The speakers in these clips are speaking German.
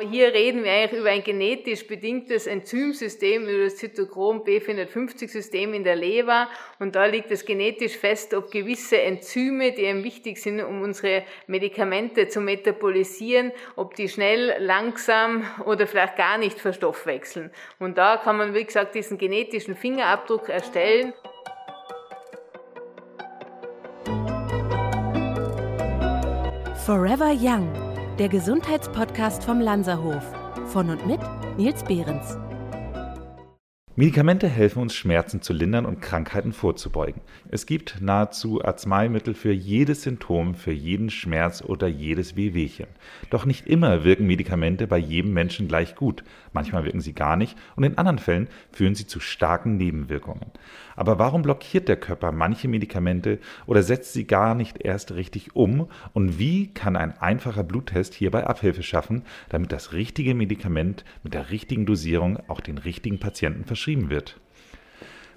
Hier reden wir eigentlich über ein genetisch bedingtes Enzymsystem, über das Zytochrom B450-System in der Leber. Und da liegt es genetisch fest, ob gewisse Enzyme, die eben wichtig sind, um unsere Medikamente zu metabolisieren, ob die schnell, langsam oder vielleicht gar nicht verstoffwechseln. Und da kann man, wie gesagt, diesen genetischen Fingerabdruck erstellen. Forever Young der Gesundheitspodcast vom Lanzerhof. Von und mit Nils Behrens. Medikamente helfen uns, Schmerzen zu lindern und Krankheiten vorzubeugen. Es gibt nahezu Arzneimittel für jedes Symptom, für jeden Schmerz oder jedes Wehwehchen. Doch nicht immer wirken Medikamente bei jedem Menschen gleich gut. Manchmal wirken sie gar nicht und in anderen Fällen führen sie zu starken Nebenwirkungen. Aber warum blockiert der Körper manche Medikamente oder setzt sie gar nicht erst richtig um? Und wie kann ein einfacher Bluttest hierbei Abhilfe schaffen, damit das richtige Medikament mit der richtigen Dosierung auch den richtigen Patienten verschrieben wird?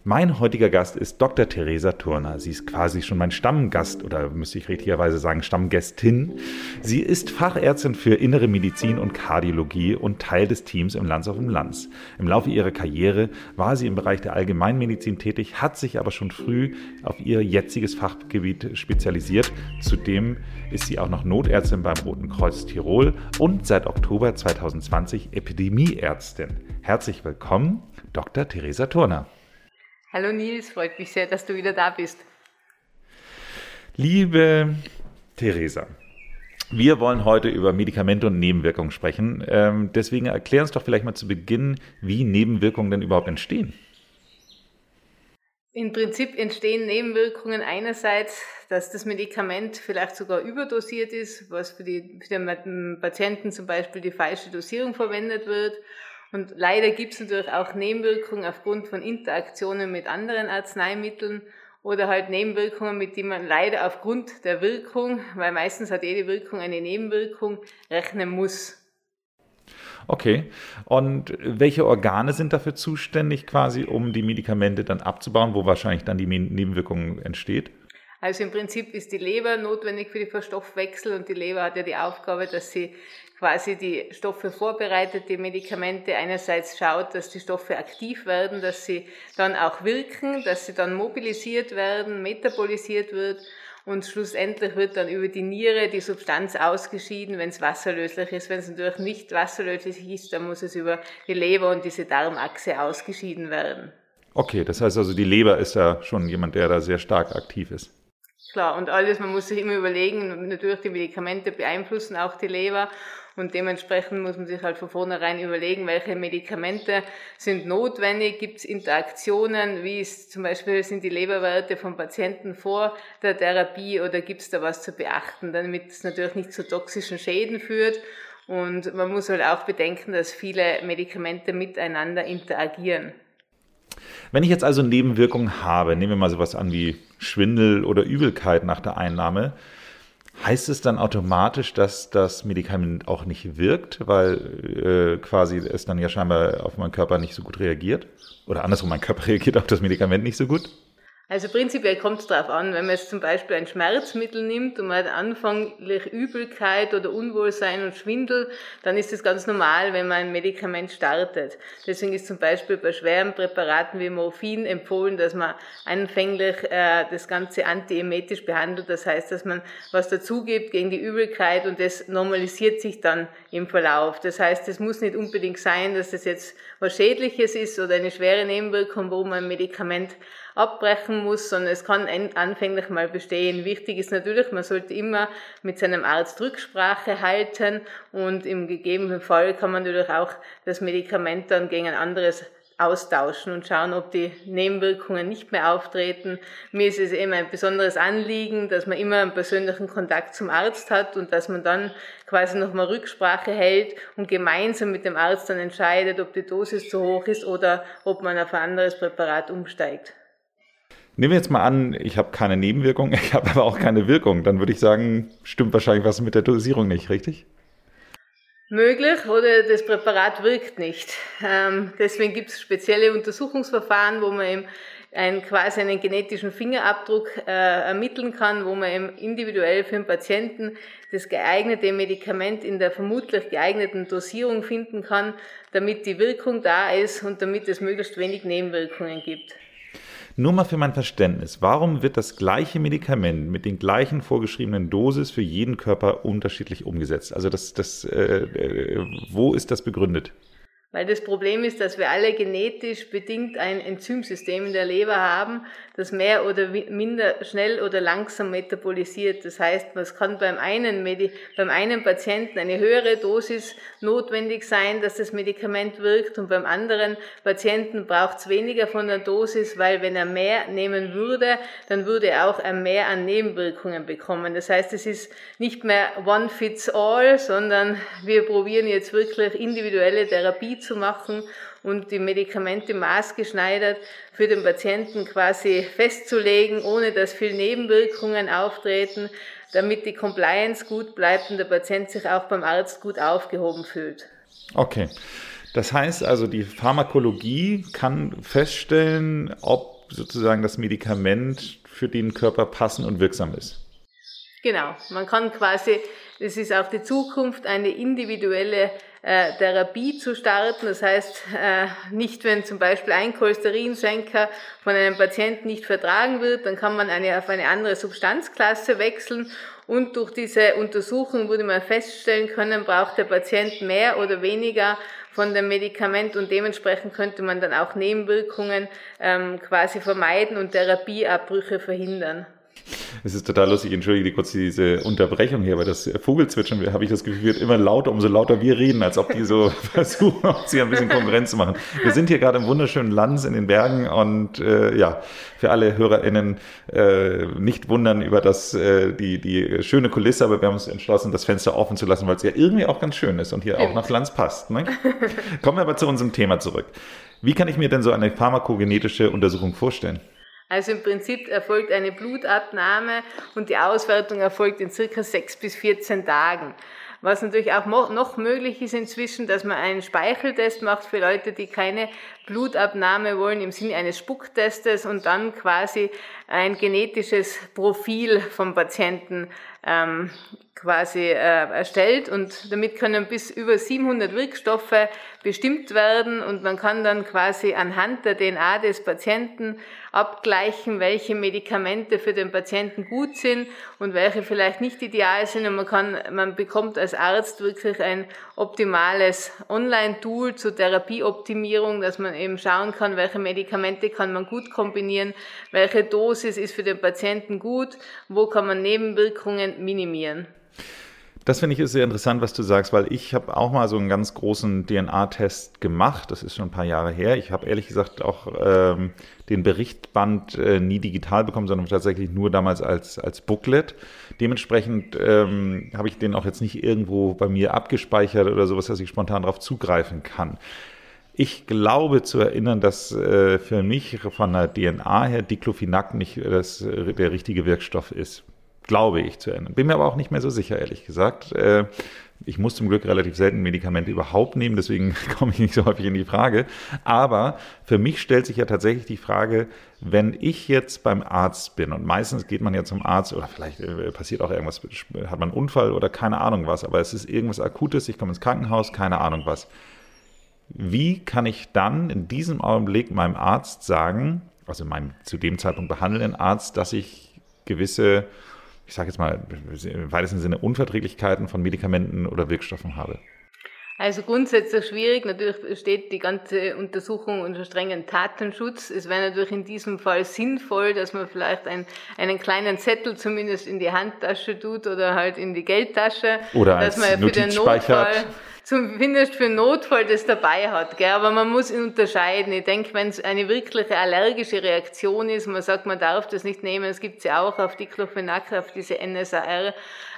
Mein heutiger Gast ist Dr. Theresa Turner. Sie ist quasi schon mein Stammgast oder müsste ich richtigerweise sagen Stammgästin. Sie ist Fachärztin für Innere Medizin und Kardiologie und Teil des Teams im Lanz auf dem Lanz. Im Laufe ihrer Karriere war sie im Bereich der Allgemeinmedizin tätig, hat sich aber schon früh auf ihr jetziges Fachgebiet spezialisiert. Zudem ist sie auch noch Notärztin beim Roten Kreuz Tirol und seit Oktober 2020 Epidemieärztin. Herzlich willkommen, Dr. Theresa Turner. Hallo Nils, freut mich sehr, dass du wieder da bist. Liebe Theresa, wir wollen heute über Medikamente und Nebenwirkungen sprechen. Ähm, deswegen erklär uns doch vielleicht mal zu Beginn, wie Nebenwirkungen denn überhaupt entstehen. Im Prinzip entstehen Nebenwirkungen einerseits, dass das Medikament vielleicht sogar überdosiert ist, was für, die, für den Patienten zum Beispiel die falsche Dosierung verwendet wird und leider gibt es natürlich auch Nebenwirkungen aufgrund von Interaktionen mit anderen Arzneimitteln oder halt Nebenwirkungen, mit denen man leider aufgrund der Wirkung, weil meistens hat jede Wirkung eine Nebenwirkung, rechnen muss. Okay. Und welche Organe sind dafür zuständig, quasi, um die Medikamente dann abzubauen, wo wahrscheinlich dann die Nebenwirkung entsteht? Also im Prinzip ist die Leber notwendig für die Verstoffwechsel und die Leber hat ja die Aufgabe, dass sie quasi die Stoffe vorbereitet, die Medikamente einerseits schaut, dass die Stoffe aktiv werden, dass sie dann auch wirken, dass sie dann mobilisiert werden, metabolisiert wird und schlussendlich wird dann über die Niere die Substanz ausgeschieden, wenn es wasserlöslich ist. Wenn es natürlich nicht wasserlöslich ist, dann muss es über die Leber und diese Darmachse ausgeschieden werden. Okay, das heißt also, die Leber ist ja schon jemand, der da sehr stark aktiv ist. Klar, und alles, man muss sich immer überlegen, natürlich die Medikamente beeinflussen auch die Leber und dementsprechend muss man sich halt von vornherein überlegen, welche Medikamente sind notwendig, gibt es Interaktionen, wie ist zum Beispiel sind die Leberwerte vom Patienten vor der Therapie oder gibt es da was zu beachten, damit es natürlich nicht zu toxischen Schäden führt. Und man muss halt auch bedenken, dass viele Medikamente miteinander interagieren. Wenn ich jetzt also Nebenwirkungen habe, nehmen wir mal sowas an wie Schwindel oder Übelkeit nach der Einnahme, heißt es dann automatisch, dass das Medikament auch nicht wirkt, weil äh, quasi es dann ja scheinbar auf meinen Körper nicht so gut reagiert? Oder andersrum, mein Körper reagiert auf das Medikament nicht so gut? Also prinzipiell kommt es darauf an, wenn man jetzt zum Beispiel ein Schmerzmittel nimmt und man hat anfänglich Übelkeit oder Unwohlsein und Schwindel, dann ist es ganz normal, wenn man ein Medikament startet. Deswegen ist zum Beispiel bei schweren Präparaten wie Morphin empfohlen, dass man anfänglich äh, das Ganze antiemetisch behandelt. Das heißt, dass man was dazugibt gegen die Übelkeit und das normalisiert sich dann im Verlauf. Das heißt, es muss nicht unbedingt sein, dass das jetzt was Schädliches ist oder eine schwere Nebenwirkung, wo man ein Medikament abbrechen muss, sondern es kann anfänglich mal bestehen. Wichtig ist natürlich, man sollte immer mit seinem Arzt Rücksprache halten und im gegebenen Fall kann man natürlich auch das Medikament dann gegen ein anderes austauschen und schauen, ob die Nebenwirkungen nicht mehr auftreten. Mir ist es eben ein besonderes Anliegen, dass man immer einen persönlichen Kontakt zum Arzt hat und dass man dann quasi nochmal Rücksprache hält und gemeinsam mit dem Arzt dann entscheidet, ob die Dosis zu hoch ist oder ob man auf ein anderes Präparat umsteigt. Nehmen wir jetzt mal an, ich habe keine Nebenwirkung, ich habe aber auch keine Wirkung. Dann würde ich sagen, stimmt wahrscheinlich was mit der Dosierung nicht, richtig? Möglich oder das Präparat wirkt nicht. Ähm, deswegen gibt es spezielle Untersuchungsverfahren, wo man eben ein, quasi einen genetischen Fingerabdruck äh, ermitteln kann, wo man eben individuell für den Patienten das geeignete Medikament in der vermutlich geeigneten Dosierung finden kann, damit die Wirkung da ist und damit es möglichst wenig Nebenwirkungen gibt. Nur mal für mein Verständnis, warum wird das gleiche Medikament mit den gleichen vorgeschriebenen Dosis für jeden Körper unterschiedlich umgesetzt? Also das, das, äh, äh, wo ist das begründet? Weil das Problem ist, dass wir alle genetisch bedingt ein Enzymsystem in der Leber haben, das mehr oder minder schnell oder langsam metabolisiert. Das heißt, es kann beim einen, beim einen Patienten eine höhere Dosis notwendig sein, dass das Medikament wirkt und beim anderen Patienten braucht es weniger von der Dosis, weil wenn er mehr nehmen würde, dann würde er auch mehr an Nebenwirkungen bekommen. Das heißt, es ist nicht mehr one fits all, sondern wir probieren jetzt wirklich individuelle Therapie zu machen und die Medikamente maßgeschneidert für den Patienten quasi festzulegen, ohne dass viel Nebenwirkungen auftreten, damit die Compliance gut bleibt und der Patient sich auch beim Arzt gut aufgehoben fühlt. Okay. Das heißt also, die Pharmakologie kann feststellen, ob sozusagen das Medikament für den Körper passend und wirksam ist. Genau, man kann quasi, das ist auch die Zukunft, eine individuelle äh, Therapie zu starten. Das heißt, äh, nicht wenn zum Beispiel ein Cholesterinsenker von einem Patienten nicht vertragen wird, dann kann man eine, auf eine andere Substanzklasse wechseln und durch diese Untersuchung wurde man feststellen können, braucht der Patient mehr oder weniger von dem Medikament und dementsprechend könnte man dann auch Nebenwirkungen ähm, quasi vermeiden und Therapieabbrüche verhindern. Es ist total lustig, entschuldige kurz diese Unterbrechung hier, weil das Vogelzwitschern, habe ich das Gefühl, wird immer lauter, umso lauter wir reden, als ob die so versuchen, uns hier ein bisschen Konkurrenz zu machen. Wir sind hier gerade im wunderschönen Lands in den Bergen und äh, ja, für alle HörerInnen äh, nicht wundern über das, äh, die, die schöne Kulisse, aber wir haben uns entschlossen, das Fenster offen zu lassen, weil es ja irgendwie auch ganz schön ist und hier auch nach Lands passt. Ne? Kommen wir aber zu unserem Thema zurück. Wie kann ich mir denn so eine pharmakogenetische Untersuchung vorstellen? Also im Prinzip erfolgt eine Blutabnahme und die Auswertung erfolgt in circa sechs bis 14 Tagen. Was natürlich auch noch möglich ist inzwischen, dass man einen Speicheltest macht für Leute, die keine Blutabnahme wollen im Sinne eines Spucktestes und dann quasi ein genetisches Profil vom Patienten ähm, quasi äh, erstellt. Und damit können bis über 700 Wirkstoffe bestimmt werden. Und man kann dann quasi anhand der DNA des Patienten abgleichen, welche Medikamente für den Patienten gut sind und welche vielleicht nicht ideal sind. Und man kann, man bekommt als Arzt wirklich ein optimales Online-Tool zur Therapieoptimierung, dass man eben schauen kann, welche Medikamente kann man gut kombinieren, welche Dosis ist für den Patienten gut, wo kann man Nebenwirkungen minimieren. Das finde ich ist sehr interessant, was du sagst, weil ich habe auch mal so einen ganz großen DNA-Test gemacht. Das ist schon ein paar Jahre her. Ich habe ehrlich gesagt auch ähm, den Berichtband äh, nie digital bekommen, sondern tatsächlich nur damals als, als Booklet. Dementsprechend ähm, habe ich den auch jetzt nicht irgendwo bei mir abgespeichert oder sowas, dass ich spontan darauf zugreifen kann. Ich glaube zu erinnern, dass äh, für mich von der DNA her Diclofenac nicht das, äh, der richtige Wirkstoff ist glaube ich zu erinnern. Bin mir aber auch nicht mehr so sicher, ehrlich gesagt. Äh, ich muss zum Glück relativ selten Medikamente überhaupt nehmen, deswegen komme ich nicht so häufig in die Frage. Aber für mich stellt sich ja tatsächlich die Frage, wenn ich jetzt beim Arzt bin und meistens geht man ja zum Arzt oder vielleicht äh, passiert auch irgendwas, hat man einen Unfall oder keine Ahnung was, aber es ist irgendwas Akutes, ich komme ins Krankenhaus, keine Ahnung was. Wie kann ich dann in diesem Augenblick meinem Arzt sagen, also meinem zu dem Zeitpunkt behandelnden Arzt, dass ich gewisse ich sage jetzt mal, im weitesten Sinne Unverträglichkeiten von Medikamenten oder Wirkstoffen habe? Also grundsätzlich schwierig. Natürlich steht die ganze Untersuchung unter strengen Datenschutz. Es wäre natürlich in diesem Fall sinnvoll, dass man vielleicht ein, einen kleinen Zettel zumindest in die Handtasche tut oder halt in die Geldtasche. Oder als dass man für den Notfall zumindest für Notfall das dabei hat. Gell? Aber man muss unterscheiden. Ich denke, wenn es eine wirkliche allergische Reaktion ist, man sagt, man darf das nicht nehmen, es gibt ja auch auf Diclofenac, auf diese NSAR,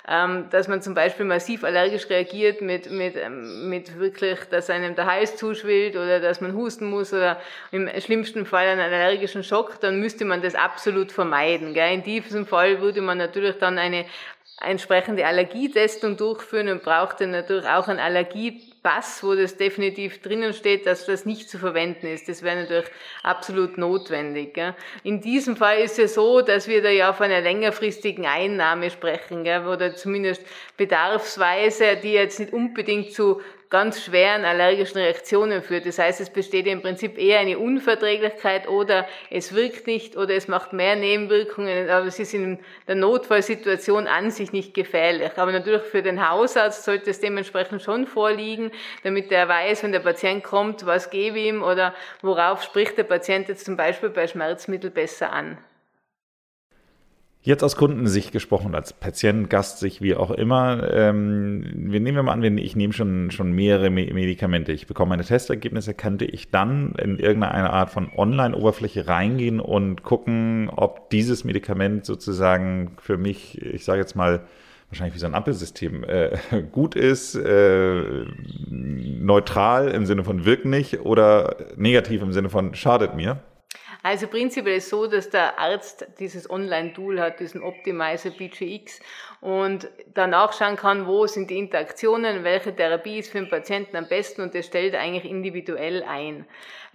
ähm, dass man zum Beispiel massiv allergisch reagiert mit, mit, ähm, mit wirklich, dass einem der Hals zuschwillt oder dass man husten muss oder im schlimmsten Fall einen allergischen Schock, dann müsste man das absolut vermeiden. Gell? In diesem Fall würde man natürlich dann eine entsprechende Allergietestung durchführen und braucht dann natürlich auch einen Allergie Pass, wo das definitiv drinnen steht, dass das nicht zu verwenden ist. Das wäre natürlich absolut notwendig. Gell? In diesem Fall ist es so, dass wir da ja von einer längerfristigen Einnahme sprechen, gell? oder zumindest bedarfsweise, die jetzt nicht unbedingt zu ganz schweren allergischen Reaktionen führt. Das heißt, es besteht im Prinzip eher eine Unverträglichkeit oder es wirkt nicht oder es macht mehr Nebenwirkungen, aber es ist in der Notfallsituation an sich nicht gefährlich. Aber natürlich für den Hausarzt sollte es dementsprechend schon vorliegen, damit er weiß, wenn der Patient kommt, was gebe ihm oder worauf spricht der Patient jetzt zum Beispiel bei Schmerzmittel besser an. Jetzt aus Kundensicht gesprochen, als Patient, Gast, sich wie auch immer. Ähm, wir nehmen mal an, ich nehme schon, schon mehrere Medikamente. Ich bekomme meine Testergebnisse. Könnte ich dann in irgendeine Art von Online-Oberfläche reingehen und gucken, ob dieses Medikament sozusagen für mich, ich sage jetzt mal, wahrscheinlich wie so ein Ampelsystem, äh, gut ist, äh, neutral im Sinne von wirkt nicht oder negativ im Sinne von schadet mir? Also prinzipiell ist es so, dass der Arzt dieses Online-Tool hat, diesen Optimizer BGX und danach schauen kann, wo sind die Interaktionen, welche Therapie ist für den Patienten am besten und das stellt eigentlich individuell ein.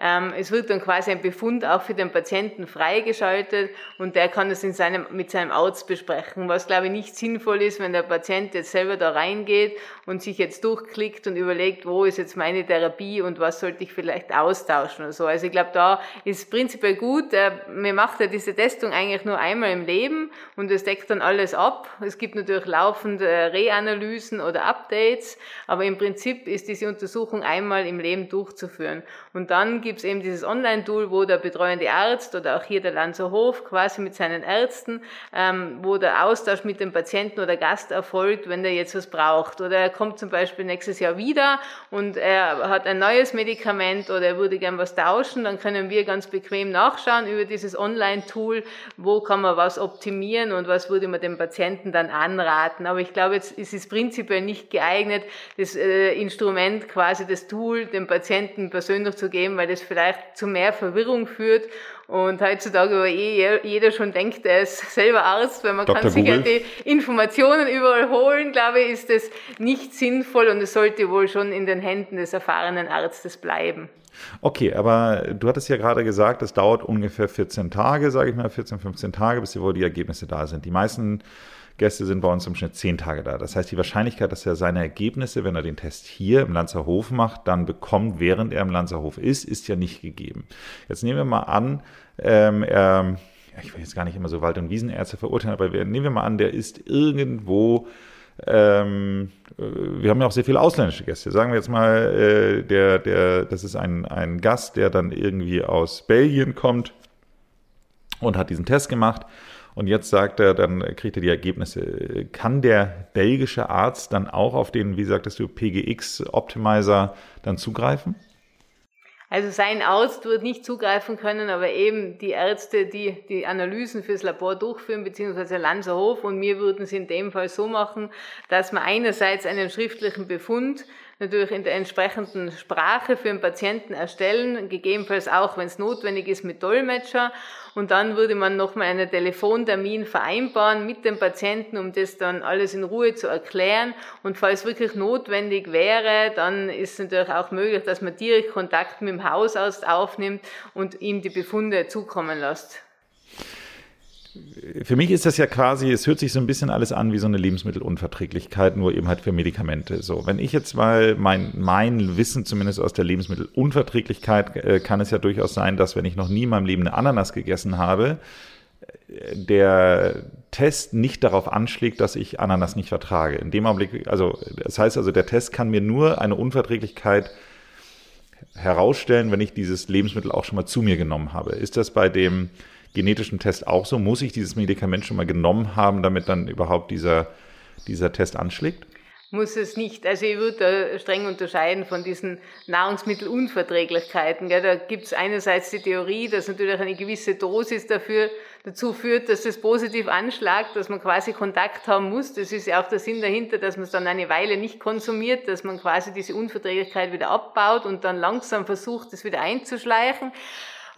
Ähm, es wird dann quasi ein Befund auch für den Patienten freigeschaltet und der kann das in seinem, mit seinem Arzt besprechen, was glaube ich nicht sinnvoll ist, wenn der Patient jetzt selber da reingeht und sich jetzt durchklickt und überlegt, wo ist jetzt meine Therapie und was sollte ich vielleicht austauschen oder so. Also ich glaube, da ist prinzipiell gut. Äh, mir macht ja diese Testung eigentlich nur einmal im Leben und es deckt dann alles ab. Es gibt natürlich laufende Reanalysen oder Updates, aber im Prinzip ist diese Untersuchung einmal im Leben durchzuführen. Und dann gibt es eben dieses Online-Tool, wo der betreuende Arzt oder auch hier der Lanzerhof quasi mit seinen Ärzten, ähm, wo der Austausch mit dem Patienten oder Gast erfolgt, wenn der jetzt was braucht. Oder er kommt zum Beispiel nächstes Jahr wieder und er hat ein neues Medikament oder er würde gern was tauschen, dann können wir ganz bequem nachschauen über dieses Online-Tool, wo kann man was optimieren und was würde man dem Patienten dann anraten. Aber ich glaube, jetzt ist es prinzipiell nicht geeignet, das äh, Instrument quasi das Tool dem Patienten persönlich zu geben, weil das das vielleicht zu mehr Verwirrung führt und heutzutage aber eh jeder schon denkt, er ist selber Arzt, weil man Dr. kann sich ja die Informationen überall holen, glaube ich, ist das nicht sinnvoll und es sollte wohl schon in den Händen des erfahrenen Arztes bleiben. Okay, aber du hattest ja gerade gesagt, es dauert ungefähr 14 Tage, sage ich mal, 14, 15 Tage, bis die Ergebnisse da sind. Die meisten Gäste sind bei uns im Schnitt zehn Tage da. Das heißt, die Wahrscheinlichkeit, dass er seine Ergebnisse, wenn er den Test hier im Lanzerhof macht, dann bekommt, während er im Lanzerhof ist, ist ja nicht gegeben. Jetzt nehmen wir mal an, ähm, er, ich will jetzt gar nicht immer so Wald- und Wiesenärzte verurteilen, aber wir, nehmen wir mal an, der ist irgendwo ähm, äh, wir haben ja auch sehr viele ausländische Gäste. Sagen wir jetzt mal, äh, der, der, das ist ein, ein Gast, der dann irgendwie aus Belgien kommt und hat diesen Test gemacht und jetzt sagt er, dann kriegt er die Ergebnisse. Kann der belgische Arzt dann auch auf den, wie sagtest du, PGX-Optimizer dann zugreifen? Also sein Arzt wird nicht zugreifen können, aber eben die Ärzte, die die Analysen fürs Labor durchführen, beziehungsweise Lanzerhof und mir würden es in dem Fall so machen, dass man einerseits einen schriftlichen Befund natürlich in der entsprechenden Sprache für den Patienten erstellen, gegebenenfalls auch, wenn es notwendig ist, mit Dolmetscher. Und dann würde man nochmal einen Telefontermin vereinbaren mit dem Patienten, um das dann alles in Ruhe zu erklären. Und falls wirklich notwendig wäre, dann ist natürlich auch möglich, dass man direkt Kontakt mit dem Hausarzt aufnimmt und ihm die Befunde zukommen lässt für mich ist das ja quasi, es hört sich so ein bisschen alles an wie so eine Lebensmittelunverträglichkeit, nur eben halt für Medikamente. So, wenn ich jetzt mal mein, mein Wissen zumindest aus der Lebensmittelunverträglichkeit, äh, kann es ja durchaus sein, dass wenn ich noch nie in meinem Leben eine Ananas gegessen habe, äh, der Test nicht darauf anschlägt, dass ich Ananas nicht vertrage. In dem Augenblick, also das heißt also, der Test kann mir nur eine Unverträglichkeit herausstellen, wenn ich dieses Lebensmittel auch schon mal zu mir genommen habe. Ist das bei dem genetischen Test auch so? Muss ich dieses Medikament schon mal genommen haben, damit dann überhaupt dieser, dieser Test anschlägt? Muss es nicht. Also ich würde streng unterscheiden von diesen Nahrungsmittelunverträglichkeiten. Da gibt es einerseits die Theorie, dass natürlich eine gewisse Dosis dafür dazu führt, dass es positiv anschlagt, dass man quasi Kontakt haben muss. Das ist ja auch der Sinn dahinter, dass man es dann eine Weile nicht konsumiert, dass man quasi diese Unverträglichkeit wieder abbaut und dann langsam versucht, es wieder einzuschleichen.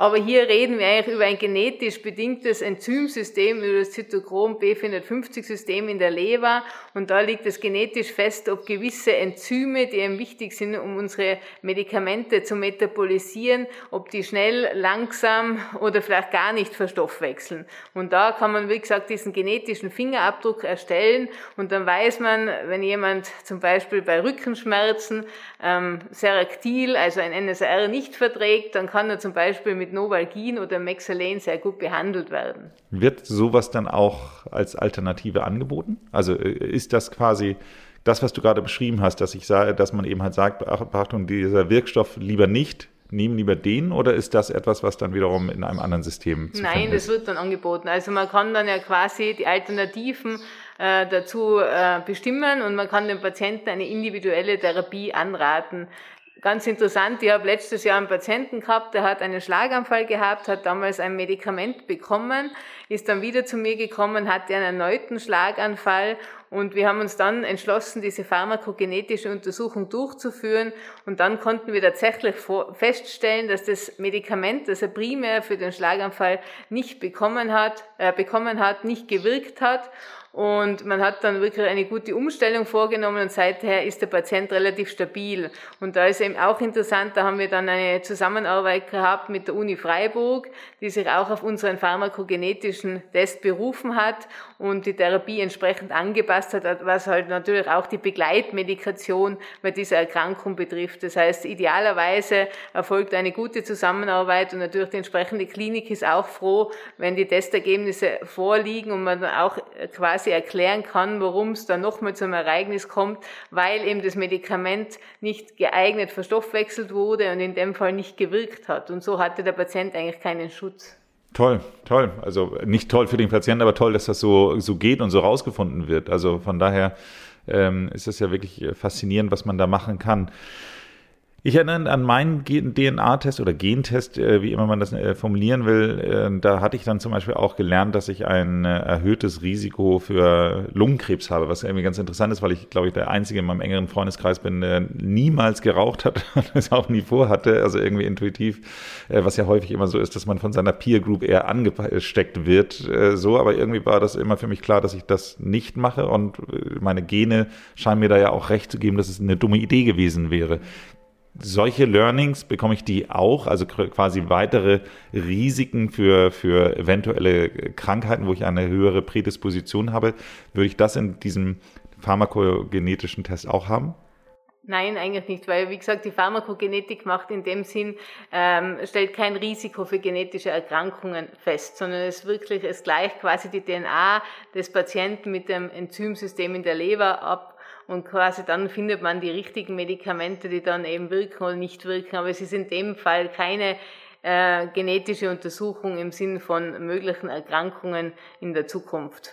Aber hier reden wir eigentlich über ein genetisch bedingtes Enzymsystem, über das Zytochrom B450-System in der Leber. Und da liegt es genetisch fest, ob gewisse Enzyme, die eben wichtig sind, um unsere Medikamente zu metabolisieren, ob die schnell, langsam oder vielleicht gar nicht verstoffwechseln. Und da kann man, wie gesagt, diesen genetischen Fingerabdruck erstellen und dann weiß man, wenn jemand zum Beispiel bei Rückenschmerzen ähm, Seraktil, also ein NSR, nicht verträgt, dann kann er zum Beispiel mit Novalgin oder Mexalen sehr gut behandelt werden. Wird sowas dann auch als Alternative angeboten? Also äh, ist das quasi das, was du gerade beschrieben hast, dass ich sage, dass man eben halt sagt, Achtung, dieser Wirkstoff lieber nicht, nehmen lieber den oder ist das etwas, was dann wiederum in einem anderen System zu Nein, das wird dann angeboten. Also man kann dann ja quasi die Alternativen äh, dazu äh, bestimmen und man kann dem Patienten eine individuelle Therapie anraten. Ganz interessant, ich habe letztes Jahr einen Patienten gehabt, der hat einen Schlaganfall gehabt, hat damals ein Medikament bekommen, ist dann wieder zu mir gekommen, hatte einen erneuten Schlaganfall und wir haben uns dann entschlossen, diese pharmakogenetische Untersuchung durchzuführen und dann konnten wir tatsächlich feststellen, dass das Medikament, das er primär für den Schlaganfall nicht bekommen hat, äh, bekommen hat, nicht gewirkt hat und man hat dann wirklich eine gute Umstellung vorgenommen und seither ist der Patient relativ stabil. Und da ist eben auch interessant, da haben wir dann eine Zusammenarbeit gehabt mit der Uni Freiburg, die sich auch auf unseren pharmakogenetischen Test berufen hat und die Therapie entsprechend angepasst hat, was halt natürlich auch die Begleitmedikation bei dieser Erkrankung betrifft. Das heißt, idealerweise erfolgt eine gute Zusammenarbeit und natürlich die entsprechende Klinik ist auch froh, wenn die Testergebnisse vorliegen und man auch quasi quasi erklären kann, warum es dann nochmal zum Ereignis kommt, weil eben das Medikament nicht geeignet verstoffwechselt wurde und in dem Fall nicht gewirkt hat. Und so hatte der Patient eigentlich keinen Schutz. Toll, toll. Also nicht toll für den Patienten, aber toll, dass das so, so geht und so rausgefunden wird. Also von daher ähm, ist es ja wirklich faszinierend, was man da machen kann. Ich erinnere an meinen DNA-Test oder Gentest, äh, wie immer man das äh, formulieren will. Äh, da hatte ich dann zum Beispiel auch gelernt, dass ich ein erhöhtes Risiko für Lungenkrebs habe, was irgendwie ganz interessant ist, weil ich, glaube ich, der Einzige in meinem engeren Freundeskreis bin, der niemals geraucht hat und es auch nie vorhatte. Also irgendwie intuitiv, was ja häufig immer so ist, dass man von seiner Peer Group eher angesteckt wird. So, aber irgendwie war das immer für mich klar, dass ich das nicht mache und meine Gene scheinen mir da ja auch recht zu geben, dass es eine dumme Idee gewesen wäre solche Learnings bekomme ich die auch, also quasi weitere Risiken für, für eventuelle Krankheiten, wo ich eine höhere Prädisposition habe. Würde ich das in diesem pharmakogenetischen Test auch haben? Nein, eigentlich nicht, weil wie gesagt, die Pharmakogenetik macht in dem Sinn, ähm, stellt kein Risiko für genetische Erkrankungen fest, sondern es wirklich, es gleicht quasi die DNA des Patienten mit dem Enzymsystem in der Leber ab und quasi dann findet man die richtigen Medikamente, die dann eben wirken oder nicht wirken. Aber es ist in dem Fall keine äh, genetische Untersuchung im Sinn von möglichen Erkrankungen in der Zukunft.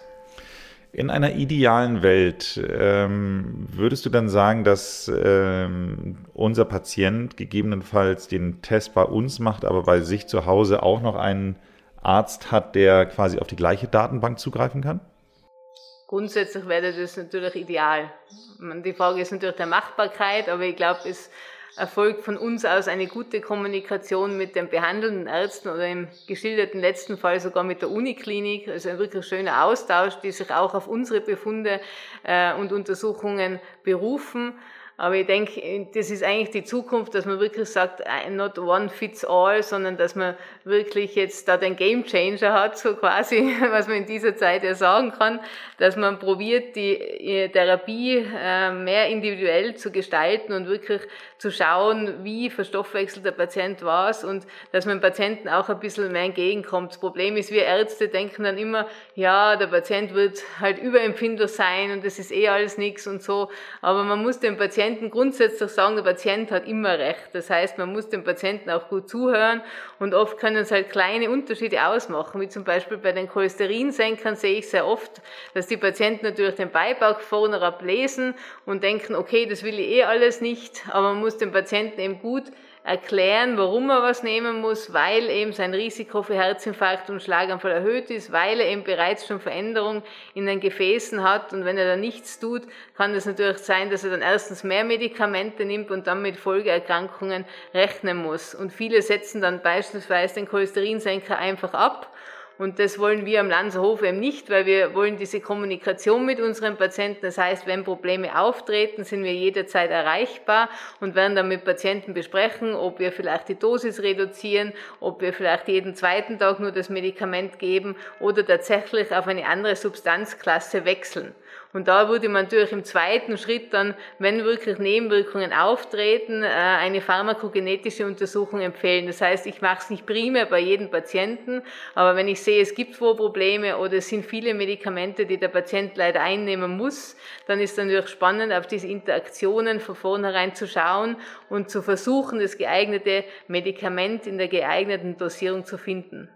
In einer idealen Welt ähm, würdest du dann sagen, dass ähm, unser Patient gegebenenfalls den Test bei uns macht, aber bei sich zu Hause auch noch einen Arzt hat, der quasi auf die gleiche Datenbank zugreifen kann? Grundsätzlich wäre das natürlich ideal. Die Frage ist natürlich der Machbarkeit, aber ich glaube, es erfolgt von uns aus eine gute Kommunikation mit den behandelnden Ärzten oder im geschilderten letzten Fall sogar mit der Uniklinik. Also ein wirklich schöner Austausch, die sich auch auf unsere Befunde äh, und Untersuchungen berufen. Aber ich denke, das ist eigentlich die Zukunft, dass man wirklich sagt, not one fits all, sondern dass man wirklich jetzt da den Game Changer hat, so quasi, was man in dieser Zeit ja sagen kann, dass man probiert, die äh, Therapie äh, mehr individuell zu gestalten und wirklich zu schauen, wie verstoffwechselt der Patient was und dass man dem Patienten auch ein bisschen mehr entgegenkommt. Das Problem ist, wir Ärzte denken dann immer, ja, der Patient wird halt überempfindlich sein und das ist eh alles nichts und so, aber man muss dem Patienten Patienten grundsätzlich sagen, der Patient hat immer recht. Das heißt, man muss dem Patienten auch gut zuhören und oft können es halt kleine Unterschiede ausmachen, wie zum Beispiel bei den Cholesterinsenkern sehe ich sehr oft, dass die Patienten natürlich den Beibauch vorne ablesen und denken, okay, das will ich eh alles nicht, aber man muss dem Patienten eben gut erklären, warum er was nehmen muss, weil eben sein Risiko für Herzinfarkt und Schlaganfall erhöht ist, weil er eben bereits schon Veränderungen in den Gefäßen hat und wenn er da nichts tut, kann es natürlich sein, dass er dann erstens mehr Medikamente nimmt und dann mit Folgeerkrankungen rechnen muss. Und viele setzen dann beispielsweise den Cholesterinsenker einfach ab und das wollen wir am Lanzerhof eben nicht, weil wir wollen diese Kommunikation mit unseren Patienten. Das heißt, wenn Probleme auftreten, sind wir jederzeit erreichbar und werden dann mit Patienten besprechen, ob wir vielleicht die Dosis reduzieren, ob wir vielleicht jeden zweiten Tag nur das Medikament geben oder tatsächlich auf eine andere Substanzklasse wechseln. Und da würde man natürlich im zweiten Schritt dann, wenn wirklich Nebenwirkungen auftreten, äh, eine pharmakogenetische Untersuchung empfehlen. Das heißt, ich mache es nicht primär bei jedem Patienten, aber wenn ich sehe, es gibt Vorprobleme oder es sind viele Medikamente, die der Patient leider einnehmen muss, dann ist es natürlich spannend, auf diese Interaktionen von vornherein zu schauen und zu versuchen, das geeignete Medikament in der geeigneten Dosierung zu finden.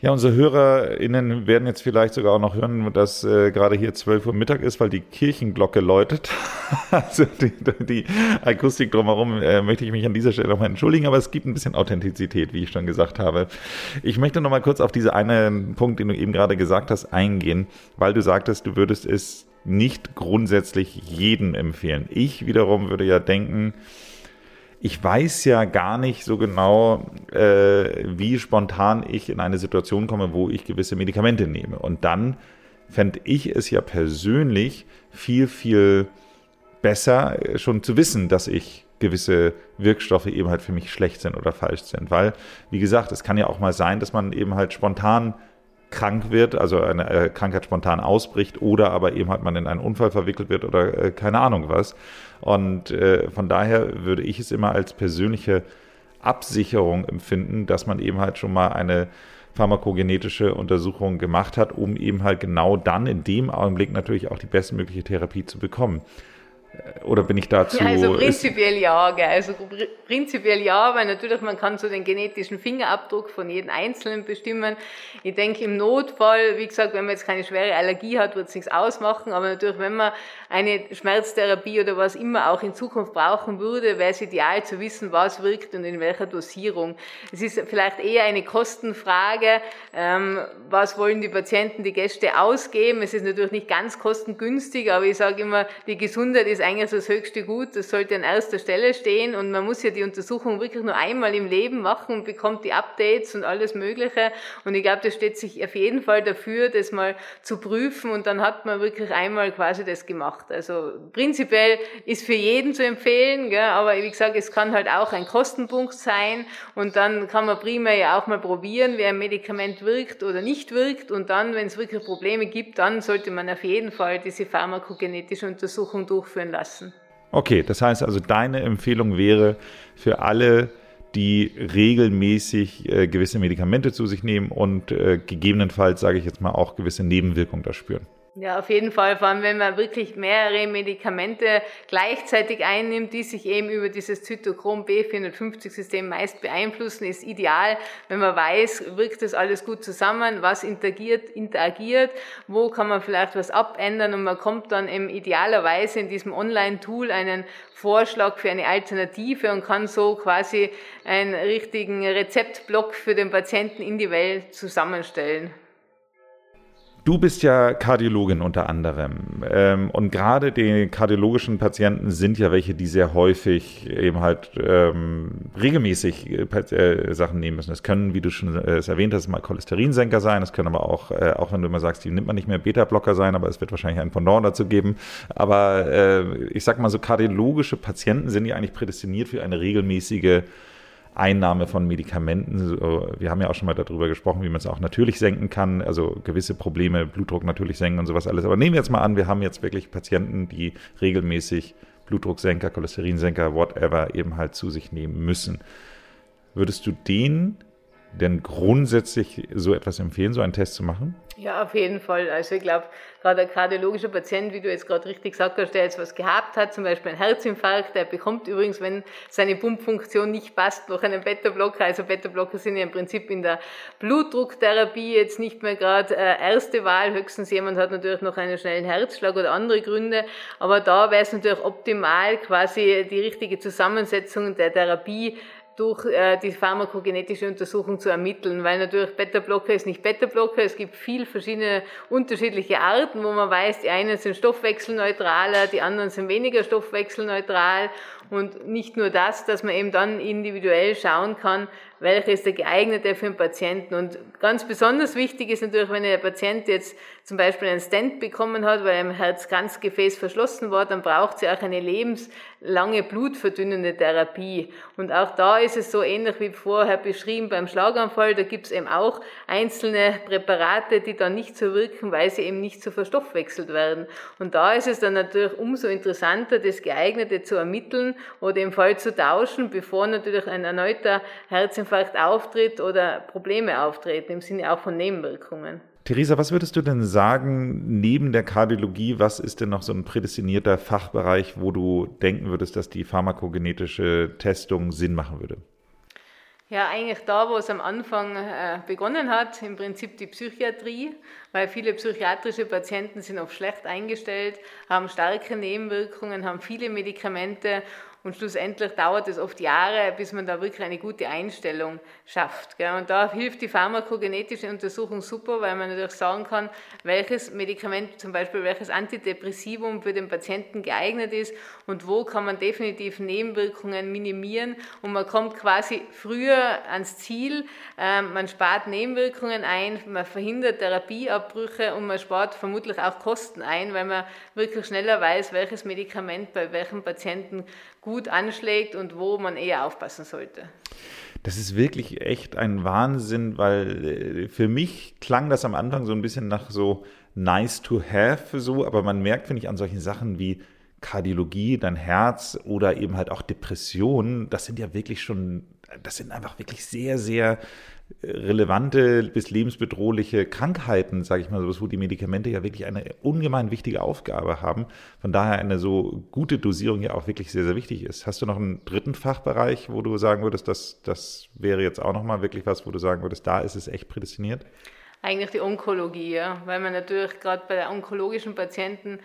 Ja, unsere HörerInnen werden jetzt vielleicht sogar auch noch hören, dass äh, gerade hier 12 Uhr Mittag ist, weil die Kirchenglocke läutet. also die, die Akustik drumherum äh, möchte ich mich an dieser Stelle nochmal entschuldigen, aber es gibt ein bisschen Authentizität, wie ich schon gesagt habe. Ich möchte nochmal kurz auf diese einen Punkt, den du eben gerade gesagt hast, eingehen, weil du sagtest, du würdest es nicht grundsätzlich jedem empfehlen. Ich wiederum würde ja denken, ich weiß ja gar nicht so genau, äh, wie spontan ich in eine Situation komme, wo ich gewisse Medikamente nehme. Und dann fände ich es ja persönlich viel, viel besser, äh, schon zu wissen, dass ich gewisse Wirkstoffe eben halt für mich schlecht sind oder falsch sind. Weil, wie gesagt, es kann ja auch mal sein, dass man eben halt spontan krank wird, also eine äh, Krankheit spontan ausbricht oder aber eben halt man in einen Unfall verwickelt wird oder äh, keine Ahnung was. Und äh, von daher würde ich es immer als persönliche Absicherung empfinden, dass man eben halt schon mal eine pharmakogenetische Untersuchung gemacht hat, um eben halt genau dann in dem Augenblick natürlich auch die bestmögliche Therapie zu bekommen. Oder bin ich dazu? Also prinzipiell ja, gell. also prinzipiell ja, weil natürlich man kann so den genetischen Fingerabdruck von jedem Einzelnen bestimmen. Ich denke im Notfall, wie gesagt, wenn man jetzt keine schwere Allergie hat, wird es nichts ausmachen, aber natürlich, wenn man eine Schmerztherapie oder was immer auch in Zukunft brauchen würde, wäre es ideal zu wissen, was wirkt und in welcher Dosierung. Es ist vielleicht eher eine Kostenfrage, ähm, was wollen die Patienten, die Gäste ausgeben. Es ist natürlich nicht ganz kostengünstig, aber ich sage immer, die Gesundheit ist ist eigentlich das höchste Gut, das sollte an erster Stelle stehen und man muss ja die Untersuchung wirklich nur einmal im Leben machen und bekommt die Updates und alles Mögliche und ich glaube, das steht sich auf jeden Fall dafür, das mal zu prüfen und dann hat man wirklich einmal quasi das gemacht. Also prinzipiell ist für jeden zu empfehlen, gell, aber wie gesagt, es kann halt auch ein Kostenpunkt sein und dann kann man prima ja auch mal probieren, wie ein Medikament wirkt oder nicht wirkt und dann, wenn es wirklich Probleme gibt, dann sollte man auf jeden Fall diese pharmakogenetische Untersuchung durchführen durchführen lassen. Okay, das heißt also, deine Empfehlung wäre für alle, die regelmäßig äh, gewisse Medikamente zu sich nehmen und äh, gegebenenfalls, sage ich jetzt mal, auch gewisse Nebenwirkungen da spüren. Ja, auf jeden Fall, vor allem wenn man wirklich mehrere Medikamente gleichzeitig einnimmt, die sich eben über dieses Zytochrom B450-System meist beeinflussen, ist ideal, wenn man weiß, wirkt das alles gut zusammen, was interagiert, interagiert, wo kann man vielleicht was abändern und man kommt dann eben idealerweise in diesem Online-Tool einen Vorschlag für eine Alternative und kann so quasi einen richtigen Rezeptblock für den Patienten in die Welt zusammenstellen. Du bist ja Kardiologin unter anderem. Ähm, und gerade die kardiologischen Patienten sind ja welche, die sehr häufig eben halt ähm, regelmäßig äh, äh Sachen nehmen müssen. Es können, wie du schon äh, erwähnt hast, mal Cholesterinsenker sein. Es können aber auch, äh, auch wenn du immer sagst, die nimmt man nicht mehr Beta-Blocker sein, aber es wird wahrscheinlich ein Pendant dazu geben. Aber äh, ich sag mal so, kardiologische Patienten sind ja eigentlich prädestiniert für eine regelmäßige Einnahme von Medikamenten. Wir haben ja auch schon mal darüber gesprochen, wie man es auch natürlich senken kann, also gewisse Probleme, Blutdruck natürlich senken und sowas alles. Aber nehmen wir jetzt mal an, wir haben jetzt wirklich Patienten, die regelmäßig Blutdrucksenker, Cholesterinsenker, whatever eben halt zu sich nehmen müssen. Würdest du denen denn grundsätzlich so etwas empfehlen, so einen Test zu machen? Ja, auf jeden Fall. Also ich glaube, gerade ein kardiologischer Patient, wie du jetzt gerade richtig gesagt hast, der jetzt was gehabt hat, zum Beispiel ein Herzinfarkt, der bekommt übrigens, wenn seine Pumpfunktion nicht passt, noch einen Beta-Blocker. Also Beta-Blocker sind ja im Prinzip in der Blutdrucktherapie jetzt nicht mehr gerade äh, erste Wahl. Höchstens jemand hat natürlich noch einen schnellen Herzschlag oder andere Gründe. Aber da wäre es natürlich optimal, quasi die richtige Zusammensetzung der Therapie durch äh, die pharmakogenetische Untersuchung zu ermitteln, weil natürlich Beta-Blocker ist nicht Beta-Blocker, es gibt viel verschiedene unterschiedliche Arten, wo man weiß, die einen sind stoffwechselneutraler, die anderen sind weniger stoffwechselneutral und nicht nur das, dass man eben dann individuell schauen kann, welcher ist der geeignete für den Patienten. Und ganz besonders wichtig ist natürlich, wenn der Patient jetzt zum Beispiel einen Stent bekommen hat, weil ein Herzkranzgefäß verschlossen war, dann braucht sie auch eine lebenslange blutverdünnende Therapie. Und auch da ist es so ähnlich wie vorher beschrieben beim Schlaganfall, da gibt es eben auch einzelne Präparate, die dann nicht so wirken, weil sie eben nicht so verstoffwechselt werden. Und da ist es dann natürlich umso interessanter, das Geeignete zu ermitteln oder im Fall zu tauschen, bevor natürlich ein erneuter Herzinfarkt auftritt oder Probleme auftreten, im Sinne auch von Nebenwirkungen. Theresa, was würdest du denn sagen, neben der Kardiologie, was ist denn noch so ein prädestinierter Fachbereich, wo du denken würdest, dass die pharmakogenetische Testung Sinn machen würde? Ja, eigentlich da, wo es am Anfang äh, begonnen hat, im Prinzip die Psychiatrie, weil viele psychiatrische Patienten sind oft schlecht eingestellt, haben starke Nebenwirkungen, haben viele Medikamente und schlussendlich dauert es oft Jahre, bis man da wirklich eine gute Einstellung schafft. Und da hilft die pharmakogenetische Untersuchung super, weil man natürlich sagen kann, welches Medikament, zum Beispiel welches Antidepressivum für den Patienten geeignet ist und wo kann man definitiv Nebenwirkungen minimieren und man kommt quasi früher ans Ziel, ähm, man spart Nebenwirkungen ein, man verhindert Therapieabbrüche und man spart vermutlich auch Kosten ein, weil man wirklich schneller weiß, welches Medikament bei welchem Patienten gut anschlägt und wo man eher aufpassen sollte. Das ist wirklich echt ein Wahnsinn, weil äh, für mich klang das am Anfang so ein bisschen nach so nice to have, so, aber man merkt, finde ich, an solchen Sachen wie Kardiologie, dein Herz oder eben halt auch Depressionen, das sind ja wirklich schon, das sind einfach wirklich sehr, sehr relevante bis lebensbedrohliche Krankheiten, sage ich mal so, wo die Medikamente ja wirklich eine ungemein wichtige Aufgabe haben. Von daher eine so gute Dosierung ja auch wirklich sehr, sehr wichtig ist. Hast du noch einen dritten Fachbereich, wo du sagen würdest, dass das wäre jetzt auch nochmal wirklich was, wo du sagen würdest, da ist es echt prädestiniert? Eigentlich die Onkologie, ja, weil man natürlich gerade bei onkologischen Patienten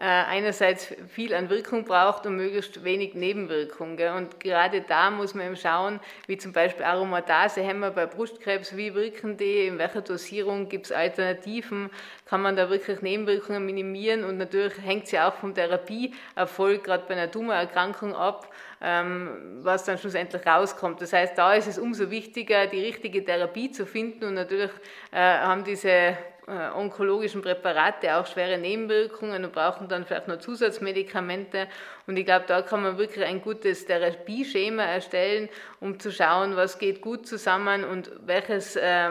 einerseits viel an Wirkung braucht und möglichst wenig Nebenwirkung. Und gerade da muss man eben schauen, wie zum Beispiel Aromatasehämmer bei Brustkrebs, wie wirken die, in welcher Dosierung gibt es Alternativen, kann man da wirklich Nebenwirkungen minimieren und natürlich hängt es ja auch vom Therapieerfolg gerade bei einer Tumorerkrankung ab, ähm, was dann schlussendlich rauskommt. Das heißt, da ist es umso wichtiger, die richtige Therapie zu finden und natürlich äh, haben diese äh, onkologischen Präparate auch schwere Nebenwirkungen und brauchen dann vielleicht noch Zusatzmedikamente. Und ich glaube, da kann man wirklich ein gutes Therapieschema erstellen, um zu schauen, was geht gut zusammen und welches, äh,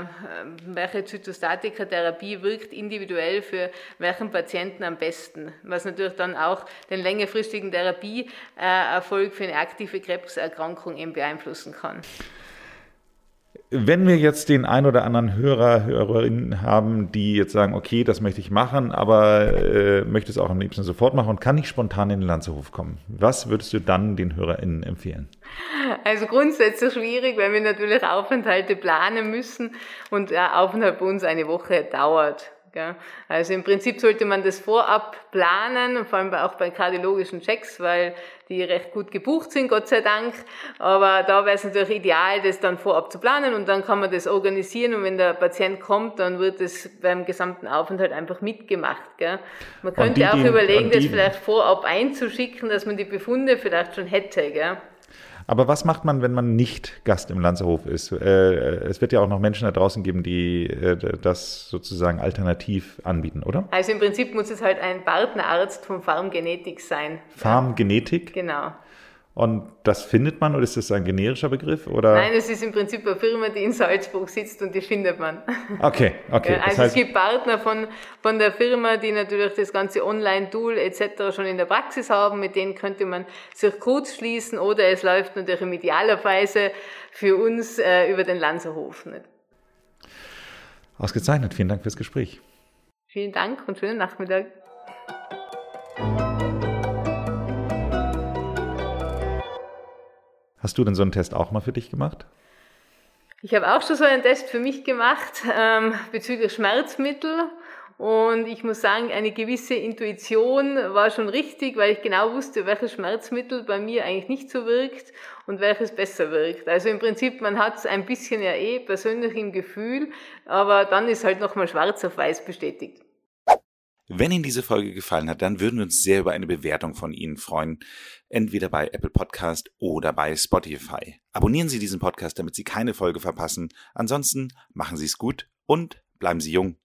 welche Zytostatika-Therapie wirkt individuell für welchen Patienten am besten. Was natürlich dann auch den längerfristigen Therapieerfolg für eine aktive Krebserkrankung eben beeinflussen kann. Wenn wir jetzt den ein oder anderen Hörer, Hörerin haben, die jetzt sagen, okay, das möchte ich machen, aber äh, möchte es auch am liebsten sofort machen und kann nicht spontan in den Landshof kommen, was würdest du dann den HörerInnen empfehlen? Also grundsätzlich schwierig, weil wir natürlich Aufenthalte planen müssen und der Aufenthalt bei uns eine Woche dauert. Also im Prinzip sollte man das vorab planen, vor allem auch bei kardiologischen Checks, weil die recht gut gebucht sind, Gott sei Dank. Aber da wäre es natürlich ideal, das dann vorab zu planen und dann kann man das organisieren und wenn der Patient kommt, dann wird es beim gesamten Aufenthalt einfach mitgemacht. Man könnte die, auch überlegen, das vielleicht vorab einzuschicken, dass man die Befunde vielleicht schon hätte. Gell? Aber was macht man, wenn man nicht Gast im Lanzerhof ist? Äh, es wird ja auch noch Menschen da draußen geben, die äh, das sozusagen alternativ anbieten, oder? Also im Prinzip muss es halt ein Partnerarzt von Farmgenetik sein. Farmgenetik? Genau. Und das findet man oder ist das ein generischer Begriff? Oder? Nein, es ist im Prinzip eine Firma, die in Salzburg sitzt und die findet man. Okay, okay. Ja, also heißt, es gibt Partner von, von der Firma, die natürlich das ganze Online-Tool etc. schon in der Praxis haben, mit denen könnte man sich kurz schließen oder es läuft natürlich im idealerweise für uns äh, über den Lanzerhof. Nicht? Ausgezeichnet, vielen Dank fürs Gespräch. Vielen Dank und schönen Nachmittag. Hast du denn so einen Test auch mal für dich gemacht? Ich habe auch schon so einen Test für mich gemacht ähm, bezüglich Schmerzmittel. Und ich muss sagen, eine gewisse Intuition war schon richtig, weil ich genau wusste, welches Schmerzmittel bei mir eigentlich nicht so wirkt und welches besser wirkt. Also im Prinzip, man hat es ein bisschen ja eh persönlich im Gefühl, aber dann ist halt nochmal schwarz auf weiß bestätigt. Wenn Ihnen diese Folge gefallen hat, dann würden wir uns sehr über eine Bewertung von Ihnen freuen. Entweder bei Apple Podcast oder bei Spotify. Abonnieren Sie diesen Podcast, damit Sie keine Folge verpassen. Ansonsten machen Sie es gut und bleiben Sie jung.